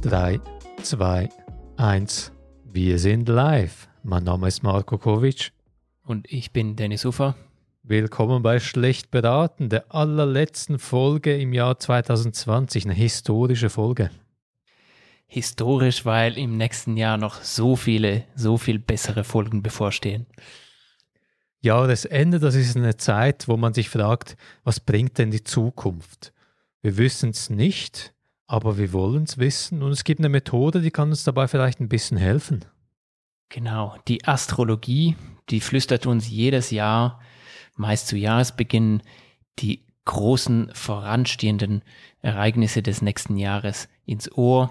Drei, zwei, eins. Wir sind live. Mein Name ist Marco Kovic. Und ich bin Dennis Ufer. Willkommen bei Schlecht beraten, der allerletzten Folge im Jahr 2020. Eine historische Folge. Historisch, weil im nächsten Jahr noch so viele, so viel bessere Folgen bevorstehen. Jahresende, das ist eine Zeit, wo man sich fragt, was bringt denn die Zukunft? Wir wissen es nicht, aber wir wollen es wissen und es gibt eine Methode, die kann uns dabei vielleicht ein bisschen helfen. Genau, die Astrologie, die flüstert uns jedes Jahr, meist zu Jahresbeginn, die großen voranstehenden Ereignisse des nächsten Jahres ins Ohr.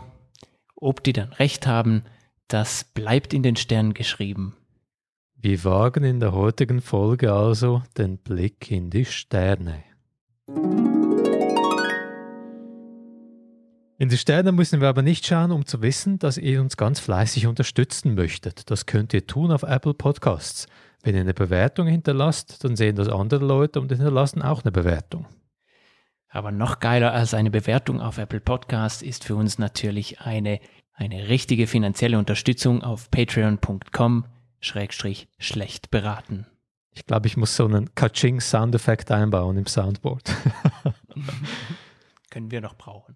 Ob die dann recht haben, das bleibt in den Sternen geschrieben. Wir wagen in der heutigen Folge also den Blick in die Sterne. In die Sterne müssen wir aber nicht schauen, um zu wissen, dass ihr uns ganz fleißig unterstützen möchtet. Das könnt ihr tun auf Apple Podcasts. Wenn ihr eine Bewertung hinterlasst, dann sehen das andere Leute und hinterlassen auch eine Bewertung. Aber noch geiler als eine Bewertung auf Apple Podcasts ist für uns natürlich eine, eine richtige finanzielle Unterstützung auf patreon.com schrägstrich schlecht beraten. Ich glaube, ich muss so einen Kaching Soundeffekt einbauen im Soundboard. Können wir noch brauchen.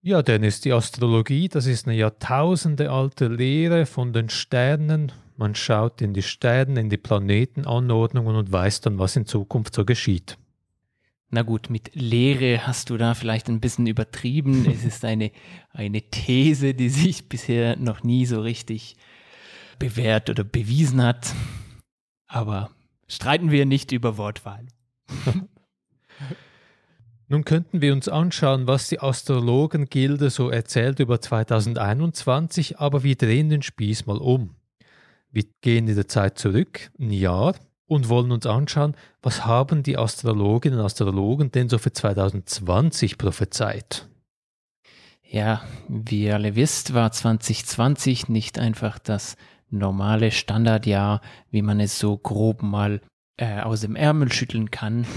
Ja, Dennis, die Astrologie, das ist eine jahrtausendealte Lehre von den Sternen. Man schaut in die Sterne, in die Planetenanordnungen und weiß dann, was in Zukunft so geschieht. Na gut, mit Lehre hast du da vielleicht ein bisschen übertrieben. es ist eine, eine These, die sich bisher noch nie so richtig bewährt oder bewiesen hat. Aber streiten wir nicht über Wortwahl. Nun könnten wir uns anschauen, was die Astrologengilde so erzählt über 2021, aber wir drehen den Spieß mal um. Wir gehen in der Zeit zurück, ein Jahr, und wollen uns anschauen, was haben die Astrologinnen und Astrologen denn so für 2020 prophezeit. Ja, wie ihr alle wisst, war 2020 nicht einfach das normale Standardjahr, wie man es so grob mal äh, aus dem Ärmel schütteln kann.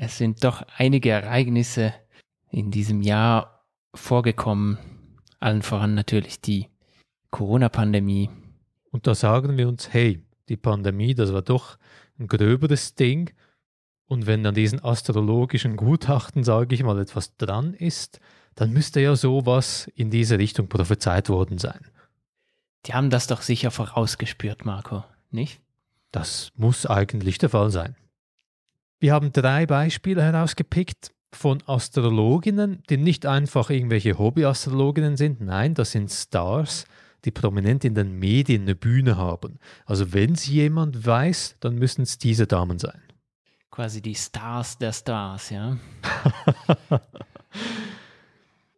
Es sind doch einige Ereignisse in diesem Jahr vorgekommen, allen voran natürlich die Corona-Pandemie. Und da sagen wir uns, hey, die Pandemie, das war doch ein gröberes Ding. Und wenn an diesen astrologischen Gutachten, sage ich mal, etwas dran ist, dann müsste ja sowas in diese Richtung prophezeit worden sein. Die haben das doch sicher vorausgespürt, Marco, nicht? Das muss eigentlich der Fall sein. Wir haben drei Beispiele herausgepickt von Astrologinnen, die nicht einfach irgendwelche Hobbyastrologinnen sind. Nein, das sind Stars, die prominent in den Medien eine Bühne haben. Also wenn es jemand weiß, dann müssen es diese Damen sein. Quasi die Stars der Stars, ja.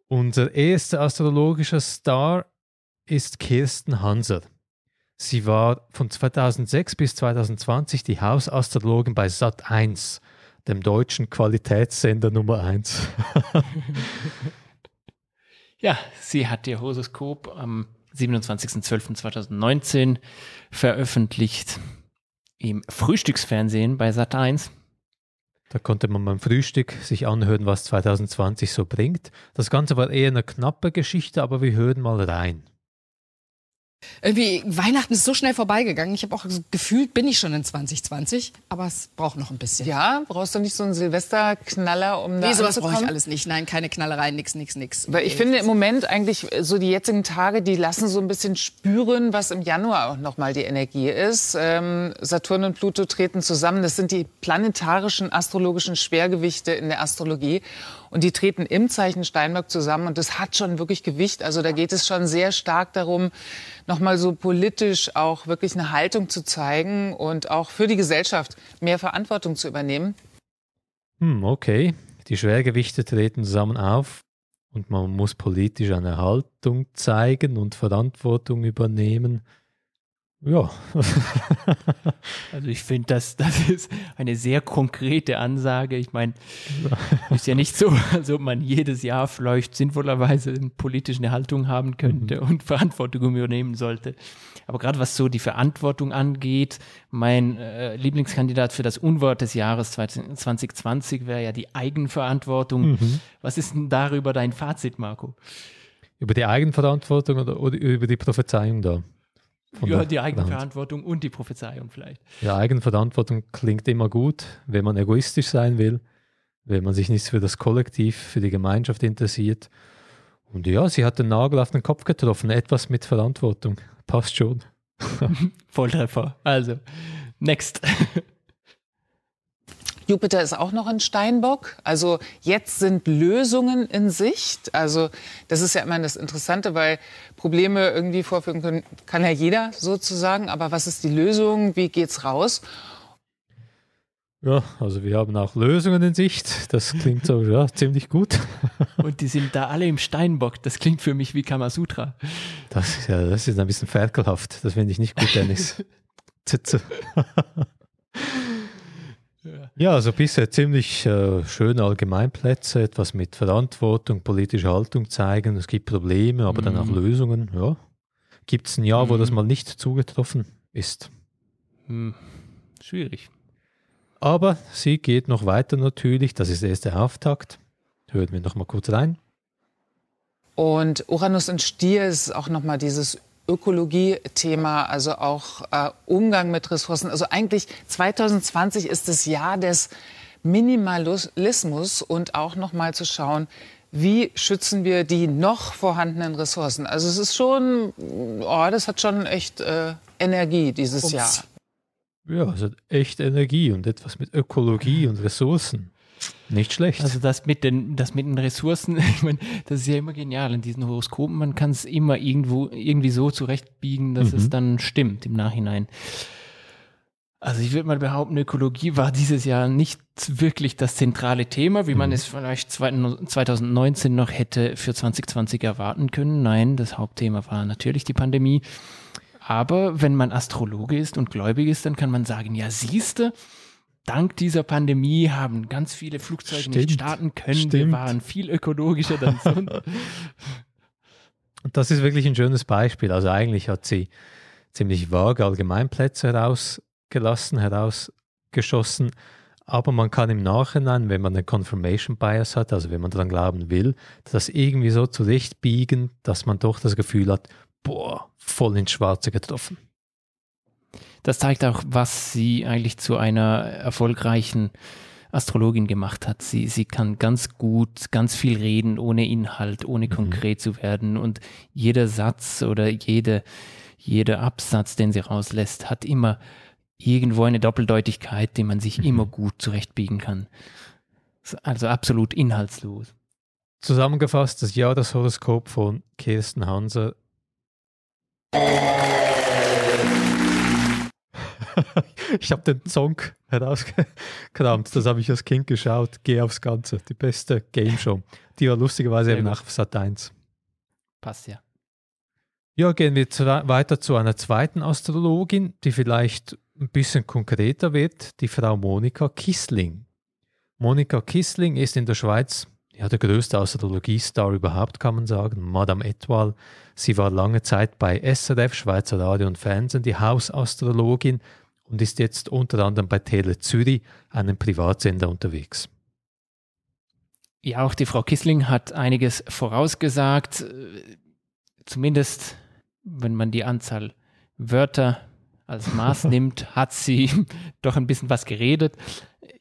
Unser erster astrologischer Star ist Kirsten Hanser. Sie war von 2006 bis 2020 die Hausastrologin bei Sat1, dem deutschen Qualitätssender Nummer 1. ja, sie hat ihr Horoskop am 27.12.2019 veröffentlicht im Frühstücksfernsehen bei Sat1. Da konnte man beim Frühstück sich anhören, was 2020 so bringt. Das Ganze war eher eine knappe Geschichte, aber wir hören mal rein. Irgendwie, Weihnachten ist so schnell vorbeigegangen. Ich habe auch gefühlt, bin ich schon in 2020, aber es braucht noch ein bisschen. Ja, brauchst du nicht so einen Silvesterknaller, um da Nee, sowas brauche ich alles nicht. Nein, keine Knallereien, nix, nix, nix. Weil ich finde im Moment eigentlich so die jetzigen Tage, die lassen so ein bisschen spüren, was im Januar auch noch mal die Energie ist. Ähm, Saturn und Pluto treten zusammen. Das sind die planetarischen astrologischen Schwergewichte in der Astrologie. Und die treten im Zeichen Steinbock zusammen und das hat schon wirklich Gewicht. Also da geht es schon sehr stark darum, nochmal so politisch auch wirklich eine Haltung zu zeigen und auch für die Gesellschaft mehr Verantwortung zu übernehmen. Hm, okay. Die Schwergewichte treten zusammen auf und man muss politisch eine Haltung zeigen und Verantwortung übernehmen. Ja. also ich finde, das, das ist eine sehr konkrete Ansage. Ich meine, ist ja nicht so, als ob man jedes Jahr vielleicht sinnvollerweise eine politische Haltung haben könnte mhm. und Verantwortung übernehmen sollte. Aber gerade was so die Verantwortung angeht, mein äh, Lieblingskandidat für das Unwort des Jahres 2020 wäre ja die Eigenverantwortung. Mhm. Was ist denn darüber dein Fazit, Marco? Über die Eigenverantwortung oder, oder über die Prophezeiung da? Ja, die Eigenverantwortung und die Prophezeiung vielleicht. Ja, Eigenverantwortung klingt immer gut, wenn man egoistisch sein will, wenn man sich nicht für das Kollektiv, für die Gemeinschaft interessiert. Und ja, sie hat den Nagel auf den Kopf getroffen, etwas mit Verantwortung. Passt schon. Volltreffer. Also, next. Jupiter ist auch noch in Steinbock. Also jetzt sind Lösungen in Sicht. Also das ist ja immer das Interessante, weil Probleme irgendwie vorführen können, kann ja jeder sozusagen. Aber was ist die Lösung? Wie geht's raus? Ja, also wir haben auch Lösungen in Sicht. Das klingt so ja, ziemlich gut. Und die sind da alle im Steinbock. Das klingt für mich wie Kamasutra. Das, ja, das ist ein bisschen ferkelhaft. Das finde ich nicht gut, Dennis. Zitze. Ja, also bisher ziemlich äh, schöne Allgemeinplätze, etwas mit Verantwortung, politische Haltung zeigen. Es gibt Probleme, aber mhm. dann auch mhm. Lösungen. Ja. Gibt es ein Jahr, mhm. wo das mhm. mal nicht zugetroffen ist? Hm. Schwierig. Aber sie geht noch weiter natürlich. Das ist der erste Auftakt. Hören wir noch mal kurz rein. Und Uranus und Stier ist auch noch mal dieses Ökologie-Thema, also auch äh, Umgang mit Ressourcen. Also eigentlich 2020 ist das Jahr des Minimalismus und auch noch mal zu schauen, wie schützen wir die noch vorhandenen Ressourcen. Also es ist schon, oh, das hat schon echt äh, Energie dieses Ups. Jahr. Ja, es hat echt Energie und etwas mit Ökologie und Ressourcen. Nicht schlecht. Also das mit den, das mit den Ressourcen, ich meine, das ist ja immer genial in diesen Horoskopen. Man kann es immer irgendwo irgendwie so zurechtbiegen, dass mhm. es dann stimmt im Nachhinein. Also ich würde mal behaupten, Ökologie war dieses Jahr nicht wirklich das zentrale Thema, wie man mhm. es vielleicht 2019 noch hätte für 2020 erwarten können. Nein, das Hauptthema war natürlich die Pandemie. Aber wenn man Astrologe ist und gläubig ist, dann kann man sagen, ja, siehste, dank dieser Pandemie haben ganz viele Flugzeuge Stimmt. nicht starten können. Stimmt. Wir waren viel ökologischer dann sonst. das ist wirklich ein schönes Beispiel. Also eigentlich hat sie ziemlich vage Allgemeinplätze herausgelassen, herausgeschossen. Aber man kann im Nachhinein, wenn man einen Confirmation Bias hat, also wenn man daran glauben will, das irgendwie so zurechtbiegen, dass man doch das Gefühl hat, boah, voll ins Schwarze getroffen das zeigt auch, was sie eigentlich zu einer erfolgreichen Astrologin gemacht hat. Sie, sie kann ganz gut, ganz viel reden, ohne Inhalt, ohne mhm. konkret zu werden. Und jeder Satz oder jede, jeder Absatz, den sie rauslässt, hat immer irgendwo eine Doppeldeutigkeit, die man sich mhm. immer gut zurechtbiegen kann. Also absolut inhaltslos. Zusammengefasst das Jahr das Horoskop von Kirsten Hanser. ich habe den Song herausgekramt. Das habe ich als Kind geschaut. Geh aufs Ganze. Die beste Game Show. Die war lustigerweise eben nach Sat 1. Passt ja. Ja, gehen wir zu, weiter zu einer zweiten Astrologin, die vielleicht ein bisschen konkreter wird, die Frau Monika Kissling. Monika Kissling ist in der Schweiz ja, der größte Astrologiestar überhaupt, kann man sagen, Madame Etoile. Sie war lange Zeit bei SRF, Schweizer Radio und Fernsehen, die Hausastrologin und ist jetzt unter anderem bei Tele Zürich, einem Privatsender, unterwegs. Ja, auch die Frau Kissling hat einiges vorausgesagt, zumindest wenn man die Anzahl Wörter als Maß nimmt, hat sie doch ein bisschen was geredet.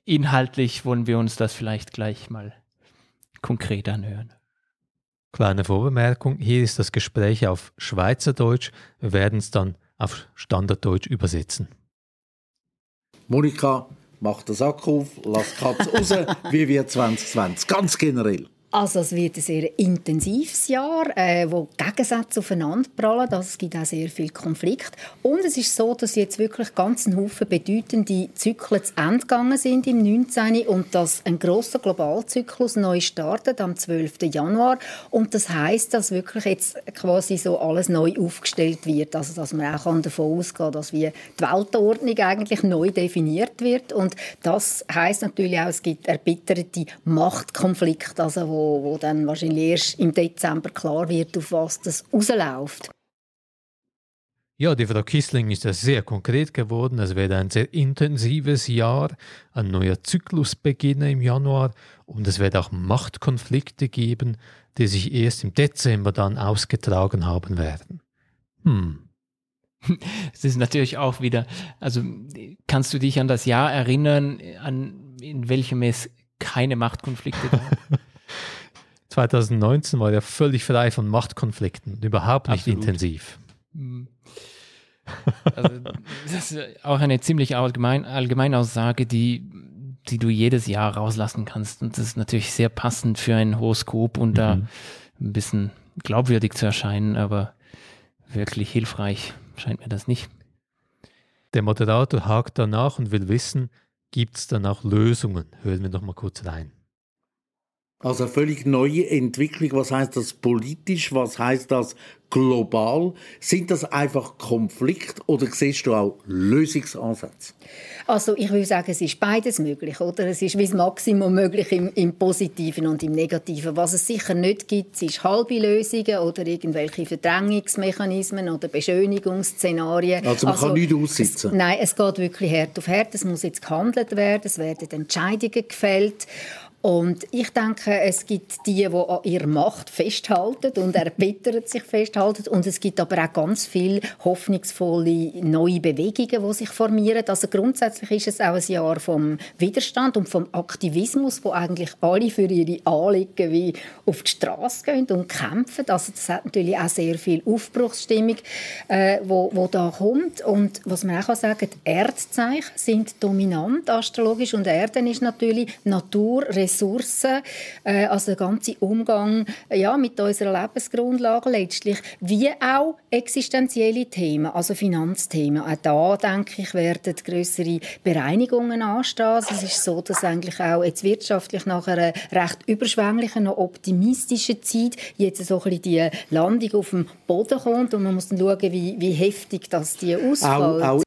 Inhaltlich wollen wir uns das vielleicht gleich mal konkret anhören. Kleine Vorbemerkung, hier ist das Gespräch auf Schweizerdeutsch. Wir werden es dann auf Standarddeutsch übersetzen. Monika, mach den Sack auf, lass die Katze raus, wie wir 2020, ganz generell. Also es wird ein sehr intensives Jahr, äh, wo Gegensätze aufeinander prallen. Also es gibt auch sehr viel Konflikt. Und es ist so, dass jetzt wirklich ganz ein Haufen bedeutende Zyklen zu Ende gegangen sind im 19. und dass ein großer Globalzyklus neu startet am 12. Januar. Und das heißt, dass wirklich jetzt quasi so alles neu aufgestellt wird. Also dass man auch davon ausgehen dass wie die Weltordnung eigentlich neu definiert wird. Und das heißt natürlich auch, es gibt erbitterte Machtkonflikte, also wo wo, wo dann wahrscheinlich erst im Dezember klar wird, auf was das rausläuft. Ja, die Frau Kissling ist ja sehr konkret geworden. Es wird ein sehr intensives Jahr, ein neuer Zyklus beginnen im Januar und es wird auch Machtkonflikte geben, die sich erst im Dezember dann ausgetragen haben werden. Hm. Es ist natürlich auch wieder, also kannst du dich an das Jahr erinnern, an in welchem es keine Machtkonflikte gab? 2019 war ja völlig frei von Machtkonflikten, überhaupt nicht Absolut. intensiv. Mhm. Also, das ist auch eine ziemlich allgemein, Allgemeinaussage, die, die du jedes Jahr rauslassen kannst. Und das ist natürlich sehr passend für ein Horoskop und mhm. da ein bisschen glaubwürdig zu erscheinen, aber wirklich hilfreich scheint mir das nicht. Der Moderator hakt danach und will wissen, gibt es dann auch Lösungen? Hören wir noch mal kurz rein. Also eine völlig neue Entwicklung. Was heißt das politisch? Was heißt das global? Sind das einfach Konflikt oder siehst du auch Lösungsansätze? Also ich würde sagen, es ist beides möglich, oder? Es ist wie das Maximum möglich im, im Positiven und im Negativen. Was es sicher nicht gibt, sind halbe Lösungen oder irgendwelche Verdrängungsmechanismen oder Beschönigungsszenarien. Also man also, kann nichts aussitzen? Es, nein, es geht wirklich Herd auf Herd. Es muss jetzt gehandelt werden, es werden Entscheidungen gefällt und ich denke, es gibt die, die an ihrer Macht festhalten und erbittert sich festhalten. Und es gibt aber auch ganz viele hoffnungsvolle neue Bewegungen, die sich formieren. Also grundsätzlich ist es auch ein Jahr vom Widerstand und vom Aktivismus, wo eigentlich alle für ihre Anliegen wie auf die Straße gehen und kämpfen. Also das hat natürlich auch sehr viel Aufbruchsstimmung, äh, wo, wo da kommt. Und was man auch sagen kann, die Erdzeichen sind dominant astrologisch und Erden ist natürlich Natur, Ressourcen, äh, also der ganze Umgang ja, mit unserer Lebensgrundlage letztlich, wie auch existenzielle Themen, also Finanzthemen. Auch da, denke ich, werden größere Bereinigungen anstehen. Also es ist so, dass eigentlich auch jetzt wirtschaftlich nach einer recht überschwänglichen, noch optimistischen Zeit jetzt so ein bisschen die Landung auf dem Boden kommt und man muss dann schauen, wie, wie heftig das die ausfällt. Auch, auch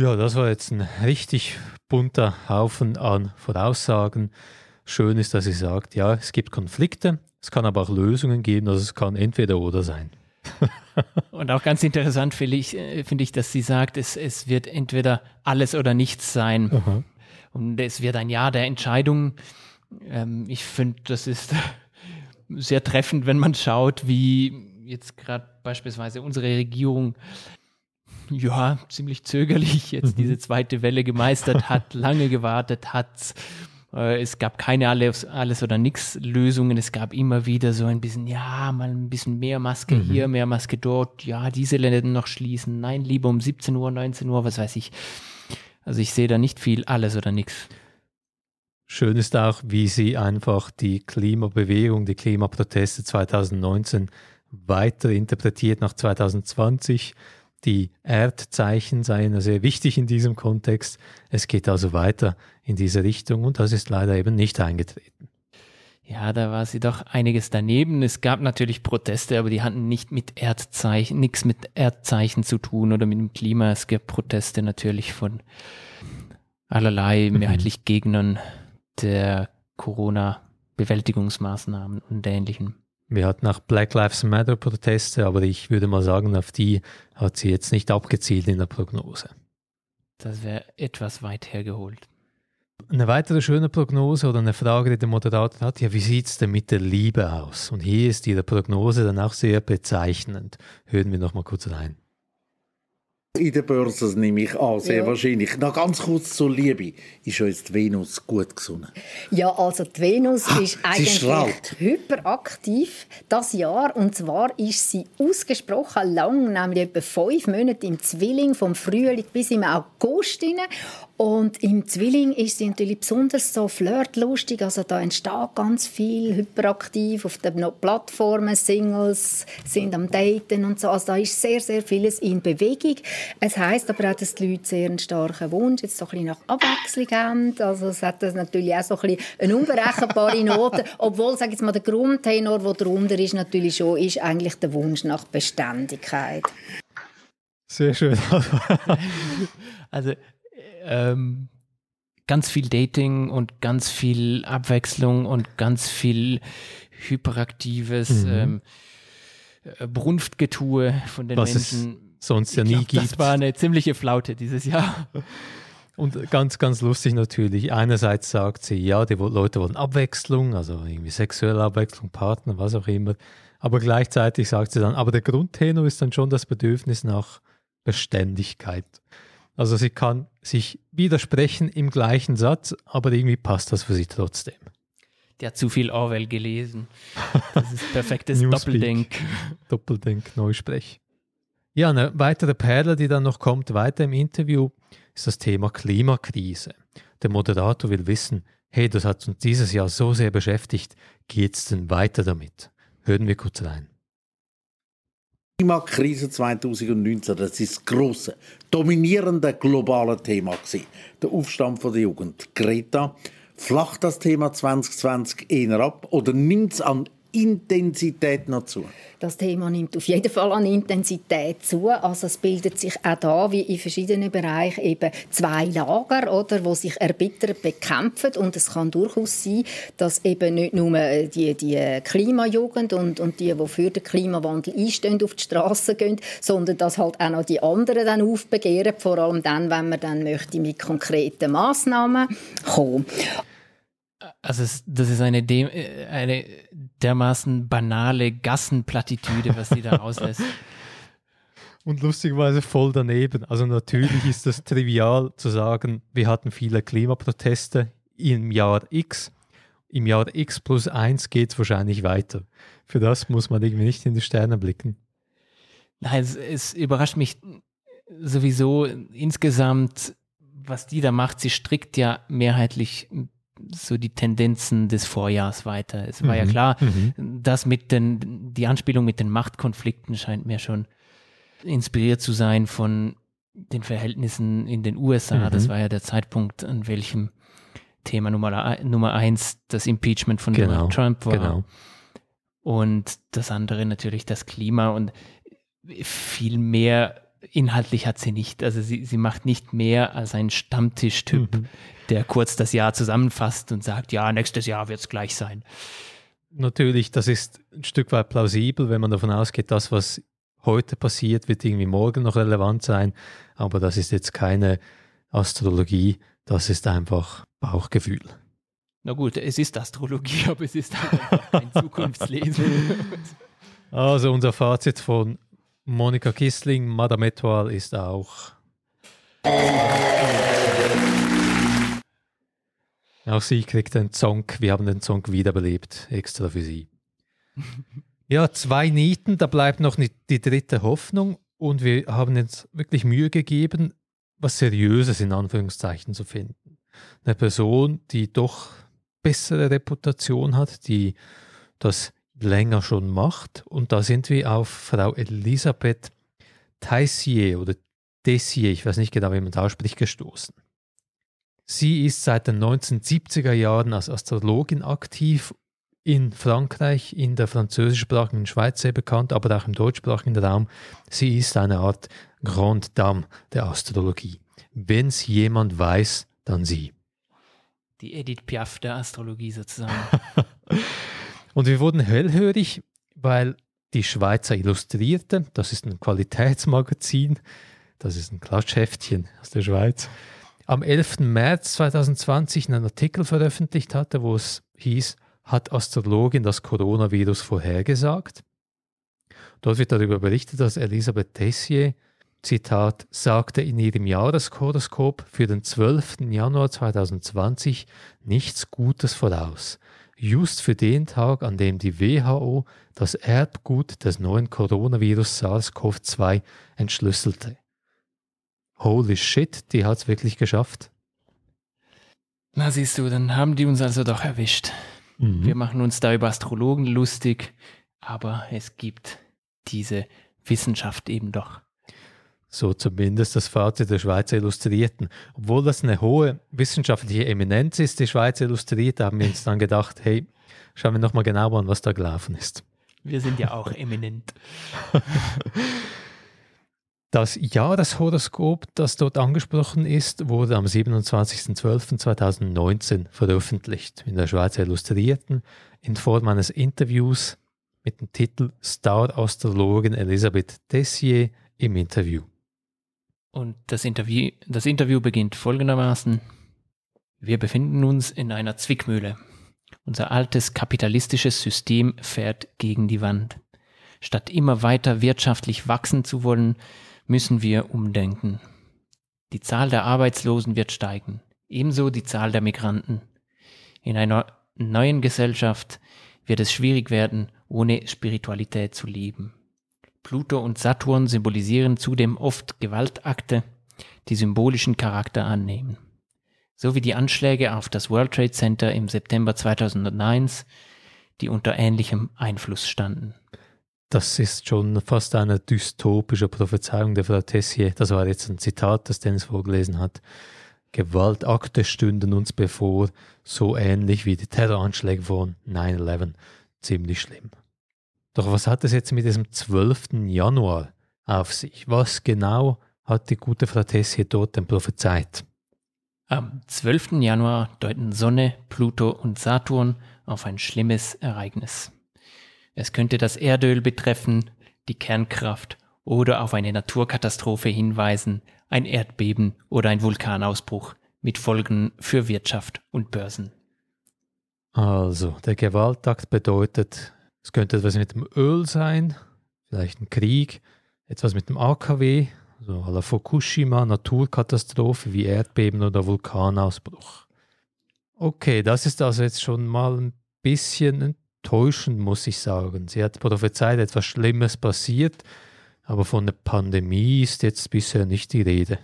ja, das war jetzt ein richtig bunter Haufen an Voraussagen. Schön ist, dass sie sagt, ja, es gibt Konflikte, es kann aber auch Lösungen geben, also es kann entweder oder sein. Und auch ganz interessant finde ich, äh, find ich, dass sie sagt, es, es wird entweder alles oder nichts sein. Aha. Und es wird ein Jahr der Entscheidung. Ähm, ich finde, das ist sehr treffend, wenn man schaut, wie jetzt gerade beispielsweise unsere Regierung ja, ziemlich zögerlich jetzt mhm. diese zweite Welle gemeistert hat, lange gewartet hat. Äh, es gab keine alles, alles oder nix Lösungen. Es gab immer wieder so ein bisschen, ja, mal ein bisschen mehr Maske mhm. hier, mehr Maske dort. Ja, diese Läden noch schließen. Nein, lieber um 17 Uhr, 19 Uhr, was weiß ich. Also ich sehe da nicht viel alles oder nichts. Schön ist auch, wie sie einfach die Klimabewegung, die Klimaproteste 2019 weiter interpretiert nach 2020 die Erdzeichen seien sehr wichtig in diesem Kontext. Es geht also weiter in diese Richtung und das ist leider eben nicht eingetreten. Ja, da war sie doch einiges daneben. Es gab natürlich Proteste, aber die hatten nicht mit Erdzeichen, nichts mit Erdzeichen zu tun oder mit dem Klima. Es gab Proteste natürlich von allerlei mhm. mehrheitlich Gegnern der Corona-Bewältigungsmaßnahmen und ähnlichem. Wir hatten auch Black Lives Matter Proteste, aber ich würde mal sagen, auf die hat sie jetzt nicht abgezielt in der Prognose. Das wäre etwas weit hergeholt. Eine weitere schöne Prognose oder eine Frage, die der Moderator hat, ja, wie sieht es denn mit der Liebe aus? Und hier ist Ihre Prognose dann auch sehr bezeichnend. Hören wir noch mal kurz rein. In der Börse nehme ich an, sehr ja. wahrscheinlich. Noch ganz kurz zur Liebe. Ist uns die Venus gut gesonnen? Ja, also die Venus ha, ist eigentlich hyperaktiv das Jahr. Und zwar ist sie ausgesprochen lang, nämlich etwa fünf Monate im Zwilling, vom Frühling bis im August. Rein. Und im Zwilling ist sie natürlich besonders so flirtlustig, also da entsteht ganz viel hyperaktiv auf den Plattformen, Singles sind am Daten und so. Also da ist sehr, sehr vieles in Bewegung. Es heißt aber auch, dass die Leute sehr einen starken Wunsch jetzt so ein bisschen nach Abwechslung haben. Also es hat das natürlich auch so ein bisschen eine unberechenbare Note, obwohl, sage jetzt mal, der Grundtenor, der darunter ist, natürlich schon, ist eigentlich der Wunsch nach Beständigkeit. Sehr schön. also ähm, ganz viel Dating und ganz viel Abwechslung und ganz viel hyperaktives mhm. ähm, äh, Brunftgetue von den Was Menschen. Es sonst ja nie glaub, gibt. Das war eine ziemliche Flaute dieses Jahr. Und ganz, ganz lustig natürlich. Einerseits sagt sie, ja, die Leute wollen Abwechslung, also irgendwie sexuelle Abwechslung, Partner, was auch immer. Aber gleichzeitig sagt sie dann, aber der Grundtenor ist dann schon das Bedürfnis nach Beständigkeit. Also sie kann sich widersprechen im gleichen Satz, aber irgendwie passt das für sie trotzdem. Der hat zu viel Orwell gelesen. Das ist perfektes Doppeldenk. Doppeldenk, Neusprech. Ja, eine weitere Perle, die dann noch kommt, weiter im Interview, ist das Thema Klimakrise. Der Moderator will wissen, hey, das hat uns dieses Jahr so sehr beschäftigt, geht's denn weiter damit? Hören wir kurz rein. Klimakrise 2019, das ist das grosse, dominierende globale Thema gewesen. Der Aufstand von der Jugend. Greta, flacht das Thema 2020 eher ab oder nimmt es an Intensität noch zu? Das Thema nimmt auf jeden Fall an Intensität zu. Also es bildet sich auch da, wie in verschiedenen Bereichen, eben zwei Lager, oder, wo sich erbittert bekämpfen. Und es kann durchaus sein, dass eben nicht nur die, die Klimajugend und, und die, die für den Klimawandel einstehen, auf die Straße gehen, sondern dass halt auch noch die anderen dann aufbegehren, vor allem dann, wenn man dann möchte mit konkreten Massnahmen kommen. Also es, das ist eine, De eine dermaßen banale Gassenplattitüde, was sie da rauslässt. Und lustigerweise voll daneben. Also natürlich ist das trivial zu sagen, wir hatten viele Klimaproteste im Jahr X. Im Jahr X plus 1 geht es wahrscheinlich weiter. Für das muss man irgendwie nicht in die Sterne blicken. Nein, es, es überrascht mich sowieso insgesamt, was die da macht. Sie strickt ja mehrheitlich so die Tendenzen des Vorjahrs weiter. Es war mhm. ja klar, mhm. dass mit den, die Anspielung mit den Machtkonflikten scheint mir schon inspiriert zu sein von den Verhältnissen in den USA. Mhm. Das war ja der Zeitpunkt, an welchem Thema Nummer, Nummer eins das Impeachment von genau. Donald Trump war. Genau. Und das andere natürlich das Klima und viel mehr inhaltlich hat sie nicht. Also sie, sie macht nicht mehr als ein Stammtischtyp, mhm der kurz das Jahr zusammenfasst und sagt, ja, nächstes Jahr wird es gleich sein. Natürlich, das ist ein Stück weit plausibel, wenn man davon ausgeht, das, was heute passiert, wird irgendwie morgen noch relevant sein. Aber das ist jetzt keine Astrologie, das ist einfach Bauchgefühl. Na gut, es ist Astrologie, aber es ist einfach kein Zukunftslesen. Also unser Fazit von Monika Kissling, Madame Etoile ist auch. Auch sie kriegt einen Song. Wir haben den Song wiederbelebt, extra für sie. ja, zwei Nieten, da bleibt noch die dritte Hoffnung und wir haben uns wirklich Mühe gegeben, was Seriöses in Anführungszeichen zu finden. Eine Person, die doch bessere Reputation hat, die das länger schon macht. Und da sind wir auf Frau Elisabeth Teissier oder Tessier, ich weiß nicht genau, wie man das ausspricht, gestoßen. Sie ist seit den 1970er Jahren als Astrologin aktiv in Frankreich, in der französischsprachigen Schweiz sehr bekannt, aber auch im deutschsprachigen Raum. Sie ist eine Art Grande Dame der Astrologie. Wenn es jemand weiß, dann sie. Die Edith Piaf der Astrologie sozusagen. Und wir wurden hellhörig, weil die Schweizer Illustrierte, das ist ein Qualitätsmagazin, das ist ein Klatschheftchen aus der Schweiz, am 11. März 2020 einen Artikel veröffentlicht hatte, wo es hieß, hat Astrologin das Coronavirus vorhergesagt? Dort wird darüber berichtet, dass Elisabeth Tessier, Zitat, sagte in ihrem Jahreshoroskop für den 12. Januar 2020 nichts Gutes voraus. Just für den Tag, an dem die WHO das Erbgut des neuen Coronavirus SARS-CoV-2 entschlüsselte holy shit, die hat es wirklich geschafft. Na siehst du, dann haben die uns also doch erwischt. Mhm. Wir machen uns da über Astrologen lustig, aber es gibt diese Wissenschaft eben doch. So zumindest das Fazit der Schweizer Illustrierten. Obwohl das eine hohe wissenschaftliche Eminenz ist, die Schweizer Illustrierte, haben wir uns dann gedacht, hey, schauen wir nochmal genau an, was da gelaufen ist. Wir sind ja auch eminent. Das Jahreshoroskop, das dort angesprochen ist, wurde am 27.12.2019 veröffentlicht in der Schweizer Illustrierten in Form eines Interviews mit dem Titel Star-Astrologin Elisabeth Tessier im Interview. Und das Interview, das Interview beginnt folgendermaßen. Wir befinden uns in einer Zwickmühle. Unser altes kapitalistisches System fährt gegen die Wand. Statt immer weiter wirtschaftlich wachsen zu wollen, müssen wir umdenken. Die Zahl der Arbeitslosen wird steigen, ebenso die Zahl der Migranten. In einer neuen Gesellschaft wird es schwierig werden, ohne Spiritualität zu leben. Pluto und Saturn symbolisieren zudem oft Gewaltakte, die symbolischen Charakter annehmen. So wie die Anschläge auf das World Trade Center im September 2001, die unter ähnlichem Einfluss standen. Das ist schon fast eine dystopische Prophezeiung der Frau Tessier. Das war jetzt ein Zitat, das Dennis vorgelesen hat. Gewaltakte stünden uns bevor, so ähnlich wie die Terroranschläge von 9-11. Ziemlich schlimm. Doch was hat es jetzt mit diesem 12. Januar auf sich? Was genau hat die gute Frau Tessier dort denn prophezeit? Am 12. Januar deuten Sonne, Pluto und Saturn auf ein schlimmes Ereignis. Es könnte das Erdöl betreffen, die Kernkraft oder auf eine Naturkatastrophe hinweisen, ein Erdbeben oder ein Vulkanausbruch mit Folgen für Wirtschaft und Börsen. Also, der Gewaltakt bedeutet, es könnte etwas mit dem Öl sein, vielleicht ein Krieg, etwas mit dem AKW, so à la Fukushima, Naturkatastrophe wie Erdbeben oder Vulkanausbruch. Okay, das ist also jetzt schon mal ein bisschen enttäuschend, muss ich sagen. Sie hat prophezeit, etwas Schlimmes passiert, aber von der Pandemie ist jetzt bisher nicht die Rede.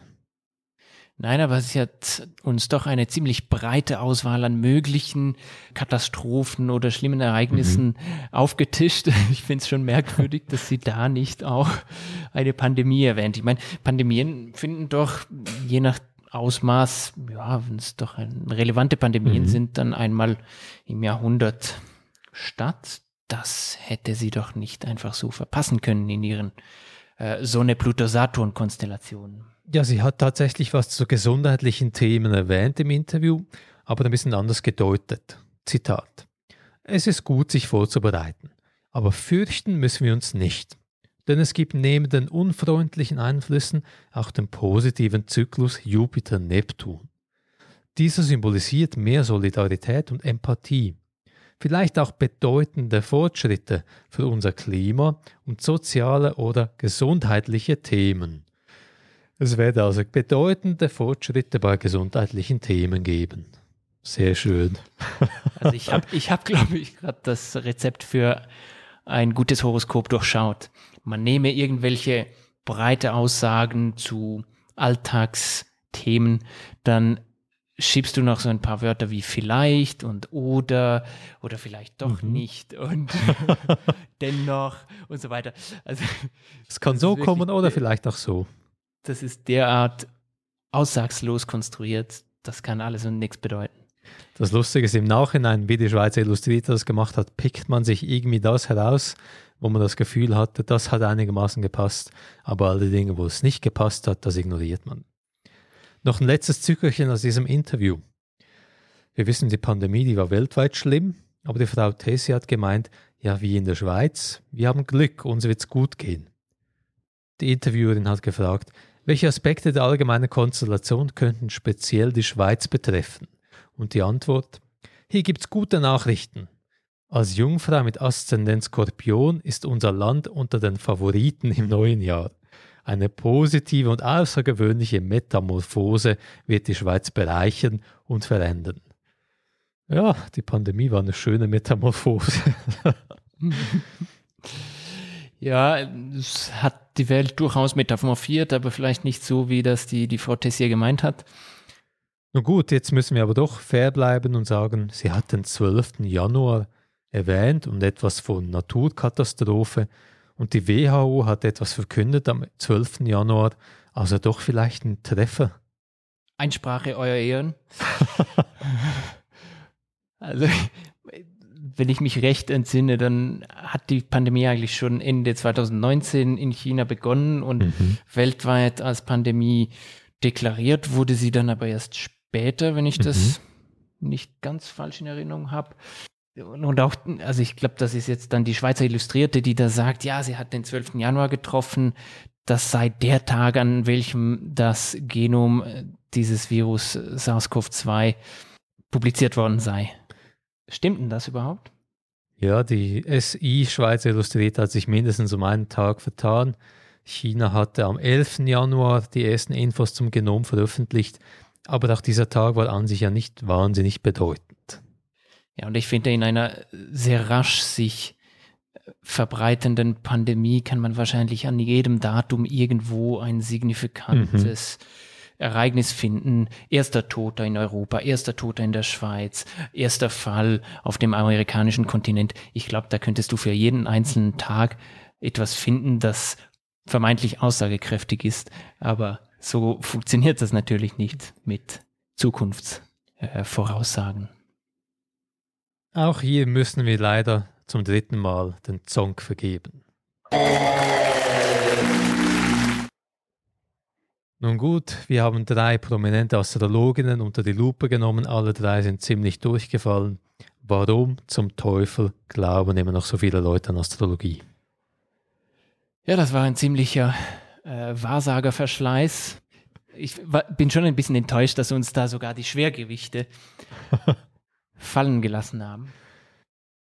Nein, aber sie hat uns doch eine ziemlich breite Auswahl an möglichen Katastrophen oder schlimmen Ereignissen mhm. aufgetischt. Ich finde es schon merkwürdig, dass sie da nicht auch eine Pandemie erwähnt. Ich meine, Pandemien finden doch je nach Ausmaß, ja, wenn es doch relevante Pandemien mhm. sind, dann einmal im Jahrhundert statt. Das hätte sie doch nicht einfach so verpassen können in ihren äh, Sonne-Pluto-Saturn-Konstellationen. Ja, sie hat tatsächlich was zu gesundheitlichen Themen erwähnt im Interview, aber ein bisschen anders gedeutet. Zitat. Es ist gut, sich vorzubereiten, aber fürchten müssen wir uns nicht. Denn es gibt neben den unfreundlichen Einflüssen auch den positiven Zyklus Jupiter-Neptun. Dieser symbolisiert mehr Solidarität und Empathie, vielleicht auch bedeutende Fortschritte für unser Klima und soziale oder gesundheitliche Themen. Es werde also bedeutende Fortschritte bei gesundheitlichen Themen geben. Sehr schön. Also ich habe, ich hab, glaube ich, gerade das Rezept für ein gutes Horoskop durchschaut. Man nehme irgendwelche breite Aussagen zu Alltagsthemen, dann schiebst du noch so ein paar Wörter wie vielleicht und oder oder vielleicht doch mhm. nicht und dennoch und so weiter. Also es kann so kommen oder vielleicht auch so. Das ist derart aussagslos konstruiert, das kann alles und nichts bedeuten. Das Lustige ist im Nachhinein, wie die Schweizer Illustrierte das gemacht hat, pickt man sich irgendwie das heraus, wo man das Gefühl hatte, das hat einigermaßen gepasst, aber alle Dinge, wo es nicht gepasst hat, das ignoriert man. Noch ein letztes Zückerchen aus diesem Interview. Wir wissen, die Pandemie, die war weltweit schlimm, aber die Frau Tessi hat gemeint, ja, wie in der Schweiz, wir haben Glück, uns wird's gut gehen. Die Interviewerin hat gefragt, welche Aspekte der allgemeinen Konstellation könnten speziell die Schweiz betreffen? Und die Antwort, hier gibt's gute Nachrichten. Als Jungfrau mit Aszendent Skorpion ist unser Land unter den Favoriten im neuen Jahr. Eine positive und außergewöhnliche Metamorphose wird die Schweiz bereichern und verändern. Ja, die Pandemie war eine schöne Metamorphose. ja, es hat die Welt durchaus metamorphiert, aber vielleicht nicht so, wie das die, die Frau Tessier gemeint hat. Nun gut, jetzt müssen wir aber doch fair bleiben und sagen, sie hat den 12. Januar erwähnt und etwas von Naturkatastrophe und die WHO hat etwas verkündet am 12. Januar, also doch vielleicht ein Treffer. Einsprache, Euer Ehren. also, wenn ich mich recht entsinne, dann hat die Pandemie eigentlich schon Ende 2019 in China begonnen und mhm. weltweit als Pandemie deklariert wurde sie dann aber erst später, wenn ich das mhm. nicht ganz falsch in Erinnerung habe. Und auch, also ich glaube, das ist jetzt dann die Schweizer Illustrierte, die da sagt, ja, sie hat den 12. Januar getroffen. Das sei der Tag, an welchem das Genom dieses Virus äh, SARS-CoV-2 publiziert worden sei. Stimmt denn das überhaupt? Ja, die SI Schweizer Illustrierte hat sich mindestens um einen Tag vertan. China hatte am 11. Januar die ersten Infos zum Genom veröffentlicht, aber auch dieser Tag war an sich ja nicht wahnsinnig bedeutend. Ja, und ich finde, in einer sehr rasch sich verbreitenden Pandemie kann man wahrscheinlich an jedem Datum irgendwo ein signifikantes mhm. Ereignis finden. Erster Toter in Europa, erster Toter in der Schweiz, erster Fall auf dem amerikanischen Kontinent. Ich glaube, da könntest du für jeden einzelnen Tag etwas finden, das vermeintlich aussagekräftig ist. Aber so funktioniert das natürlich nicht mit Zukunftsvoraussagen. Auch hier müssen wir leider zum dritten Mal den Song vergeben. Nun gut, wir haben drei prominente Astrologinnen unter die Lupe genommen, alle drei sind ziemlich durchgefallen. Warum zum Teufel glauben immer noch so viele Leute an Astrologie? Ja, das war ein ziemlicher äh, Wahrsagerverschleiß. Ich war, bin schon ein bisschen enttäuscht, dass uns da sogar die Schwergewichte fallen gelassen haben.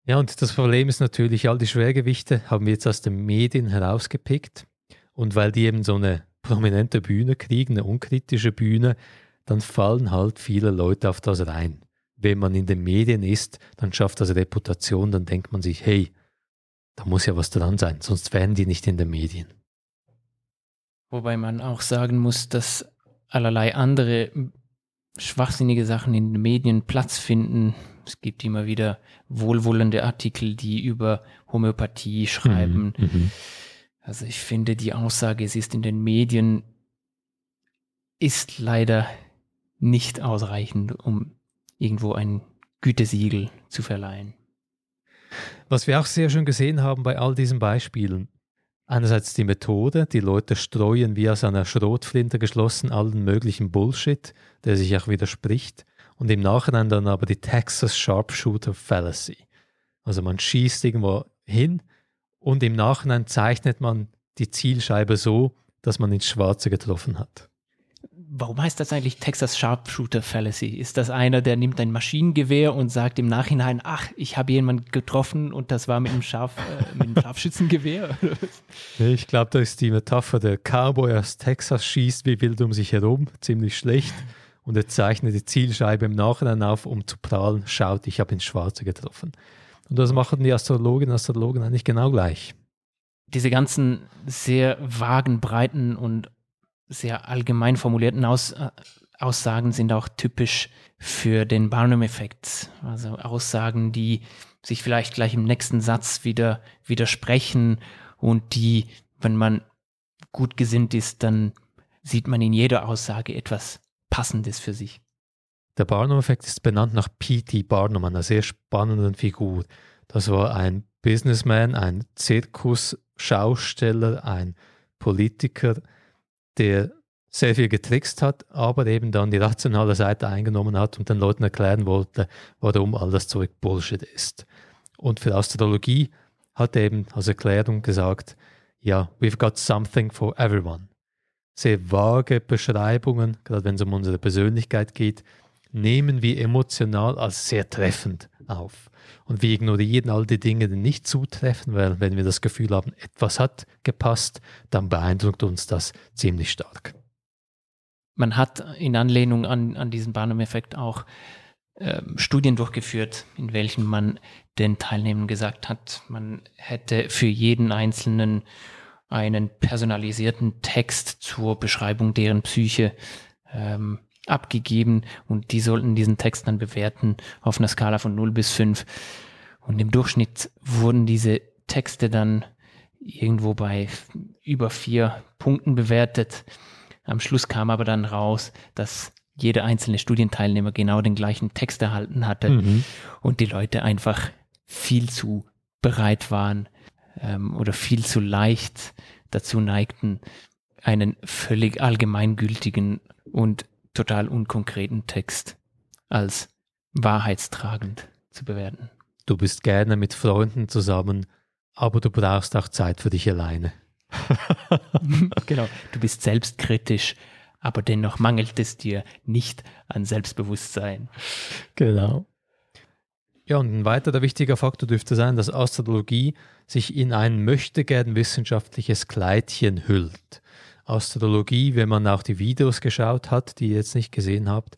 Ja, und das Problem ist natürlich, all die Schwergewichte haben wir jetzt aus den Medien herausgepickt. Und weil die eben so eine prominente Bühne kriegen, eine unkritische Bühne, dann fallen halt viele Leute auf das rein. Wenn man in den Medien ist, dann schafft das Reputation, dann denkt man sich, hey, da muss ja was dran sein, sonst wären die nicht in den Medien. Wobei man auch sagen muss, dass allerlei andere schwachsinnige Sachen in den Medien Platz finden. Es gibt immer wieder wohlwollende Artikel, die über Homöopathie schreiben. Mhm, mhm. Also ich finde, die Aussage, es ist in den Medien, ist leider nicht ausreichend, um irgendwo ein Gütesiegel zu verleihen. Was wir auch sehr schön gesehen haben bei all diesen Beispielen, einerseits die Methode, die Leute streuen wie aus einer Schrotflinte geschlossen allen möglichen Bullshit, der sich auch widerspricht, und im Nachhinein dann aber die Texas Sharpshooter Fallacy. Also man schießt irgendwo hin und im Nachhinein zeichnet man die Zielscheibe so, dass man ins Schwarze getroffen hat. Warum heißt das eigentlich Texas Sharpshooter Fallacy? Ist das einer, der nimmt ein Maschinengewehr und sagt im Nachhinein, ach, ich habe jemanden getroffen und das war mit einem, Scharf, äh, mit einem Scharfschützengewehr? ich glaube, da ist die Metapher, der Cowboy aus Texas schießt wie wild um sich herum, ziemlich schlecht. Und er zeichnet die Zielscheibe im Nachhinein auf, um zu prahlen, schaut, ich habe ins Schwarze getroffen. Und das machen die Astrologinnen und Astrologen eigentlich genau gleich. Diese ganzen sehr vagen, breiten und sehr allgemein formulierten Aus, äh, Aussagen sind auch typisch für den Barnum-Effekt. Also Aussagen, die sich vielleicht gleich im nächsten Satz wieder widersprechen und die, wenn man gut gesinnt ist, dann sieht man in jeder Aussage etwas Passendes für sich. Der Barnum-Effekt ist benannt nach P.T. Barnum, einer sehr spannenden Figur. Das war ein Businessman, ein Zirkusschausteller, ein Politiker, der sehr viel getrickst hat, aber eben dann die rationale Seite eingenommen hat und den Leuten erklären wollte, warum all das Zeug Bullshit ist. Und für Astrologie hat er eben als Erklärung gesagt, ja, we've got something for everyone. Sehr vage Beschreibungen, gerade wenn es um unsere Persönlichkeit geht, nehmen wir emotional als sehr treffend auf. Und wir ignorieren all die Dinge, die nicht zutreffen, weil wenn wir das Gefühl haben, etwas hat gepasst, dann beeindruckt uns das ziemlich stark. Man hat in Anlehnung an, an diesen Barnum-Effekt auch äh, Studien durchgeführt, in welchen man den Teilnehmern gesagt hat, man hätte für jeden Einzelnen einen personalisierten Text zur Beschreibung deren Psyche ähm, abgegeben und die sollten diesen Text dann bewerten auf einer Skala von 0 bis 5. Und im Durchschnitt wurden diese Texte dann irgendwo bei über vier Punkten bewertet. Am Schluss kam aber dann raus, dass jeder einzelne Studienteilnehmer genau den gleichen Text erhalten hatte mhm. und die Leute einfach viel zu bereit waren ähm, oder viel zu leicht dazu neigten, einen völlig allgemeingültigen und total unkonkreten Text als wahrheitstragend zu bewerten. Du bist gerne mit Freunden zusammen, aber du brauchst auch Zeit für dich alleine. genau, du bist selbstkritisch, aber dennoch mangelt es dir nicht an Selbstbewusstsein. Genau. Ja, und ein weiterer wichtiger Faktor dürfte sein, dass Astrologie sich in ein möchtegern wissenschaftliches Kleidchen hüllt. Astrologie, wenn man auch die Videos geschaut hat, die ihr jetzt nicht gesehen habt,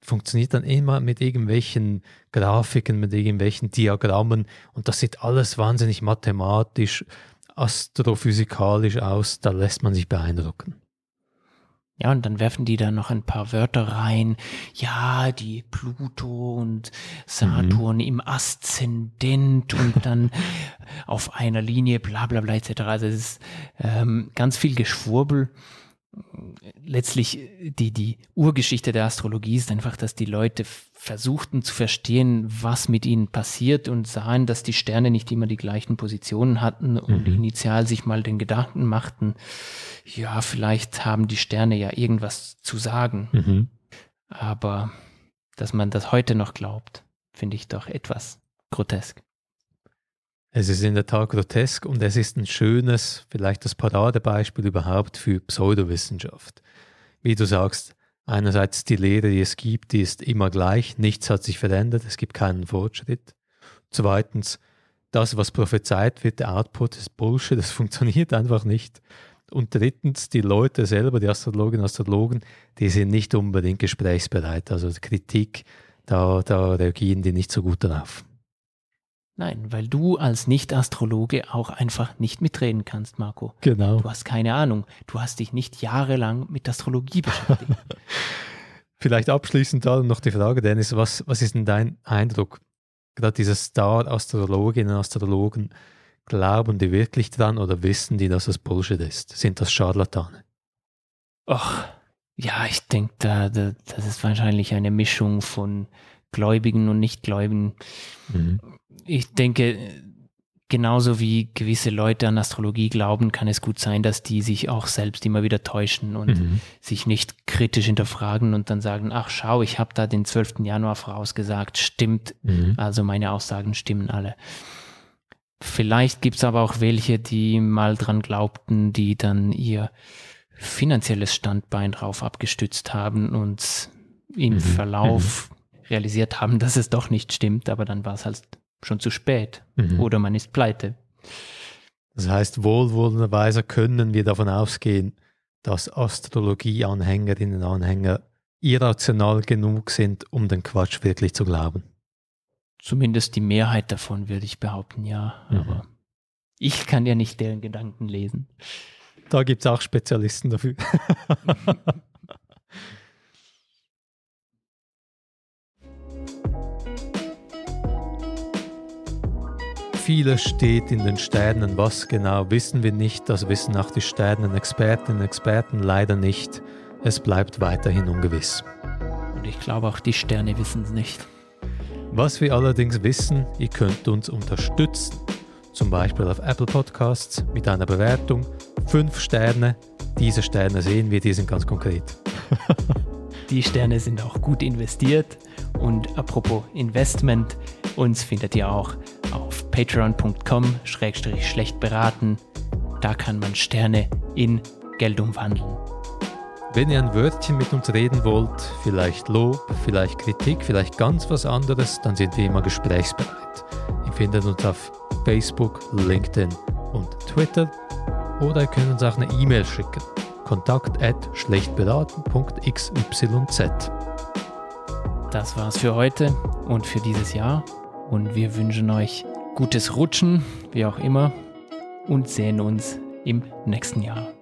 funktioniert dann immer mit irgendwelchen Grafiken, mit irgendwelchen Diagrammen und das sieht alles wahnsinnig mathematisch, astrophysikalisch aus, da lässt man sich beeindrucken. Ja, und dann werfen die da noch ein paar Wörter rein. Ja, die Pluto und Saturn mhm. im Aszendent und dann auf einer Linie, bla bla bla etc. Also es ist ähm, ganz viel Geschwurbel letztlich die, die Urgeschichte der Astrologie ist einfach, dass die Leute versuchten zu verstehen, was mit ihnen passiert und sahen, dass die Sterne nicht immer die gleichen Positionen hatten und mhm. initial sich mal den Gedanken machten, ja, vielleicht haben die Sterne ja irgendwas zu sagen. Mhm. Aber dass man das heute noch glaubt, finde ich doch etwas grotesk. Es ist in der Tat grotesk und es ist ein schönes, vielleicht das Paradebeispiel überhaupt für Pseudowissenschaft. Wie du sagst, einerseits die Lehre, die es gibt, die ist immer gleich, nichts hat sich verändert, es gibt keinen Fortschritt. Zweitens, das, was prophezeit wird, der Output ist Bullshit, das funktioniert einfach nicht. Und drittens, die Leute selber, die Astrologinnen und Astrologen, die sind nicht unbedingt gesprächsbereit. Also Kritik, da, da reagieren die nicht so gut darauf. Nein, weil du als Nicht-Astrologe auch einfach nicht mitreden kannst, Marco. Genau. Du hast keine Ahnung. Du hast dich nicht jahrelang mit Astrologie beschäftigt. Vielleicht abschließend da noch die Frage, Dennis, was, was ist denn dein Eindruck? Gerade diese Star-Astrologinnen und Astrologen, glauben die wirklich dran oder wissen die, dass das Bullshit ist? Sind das Scharlatane? Ach, ja, ich denke, da, da, das ist wahrscheinlich eine Mischung von Gläubigen und Nichtgläubigen. Mhm ich denke, genauso wie gewisse Leute an Astrologie glauben, kann es gut sein, dass die sich auch selbst immer wieder täuschen und mhm. sich nicht kritisch hinterfragen und dann sagen, ach schau, ich habe da den 12. Januar vorausgesagt, stimmt, mhm. also meine Aussagen stimmen alle. Vielleicht gibt es aber auch welche, die mal dran glaubten, die dann ihr finanzielles Standbein drauf abgestützt haben und im mhm. Verlauf mhm. realisiert haben, dass es doch nicht stimmt, aber dann war es halt schon zu spät mhm. oder man ist pleite. Das heißt, wohlwollenderweise können wir davon ausgehen, dass Astrologie-Anhängerinnen und Anhänger irrational genug sind, um den Quatsch wirklich zu glauben. Zumindest die Mehrheit davon würde ich behaupten, ja. Mhm. Aber ich kann ja nicht deren Gedanken lesen. Da gibt es auch Spezialisten dafür. Vieles steht in den Sternen, was genau wissen wir nicht, das wissen auch die Sternenexpertinnen und Experten leider nicht. Es bleibt weiterhin ungewiss. Und ich glaube auch die Sterne wissen es nicht. Was wir allerdings wissen, ihr könnt uns unterstützen. Zum Beispiel auf Apple Podcasts mit einer Bewertung. Fünf Sterne. Diese Sterne sehen wir, die sind ganz konkret. die Sterne sind auch gut investiert. Und apropos Investment, uns findet ihr auch auf patreon.com schlecht beraten. Da kann man Sterne in Geld umwandeln. Wenn ihr ein Wörtchen mit uns reden wollt, vielleicht Lob, vielleicht Kritik, vielleicht ganz was anderes, dann sind wir immer gesprächsbereit. Ihr findet uns auf Facebook, LinkedIn und Twitter oder ihr könnt uns auch eine E-Mail schicken. Kontakt at schlechtberaten.xyz. Das war's für heute und für dieses Jahr und wir wünschen euch gutes Rutschen, wie auch immer, und sehen uns im nächsten Jahr.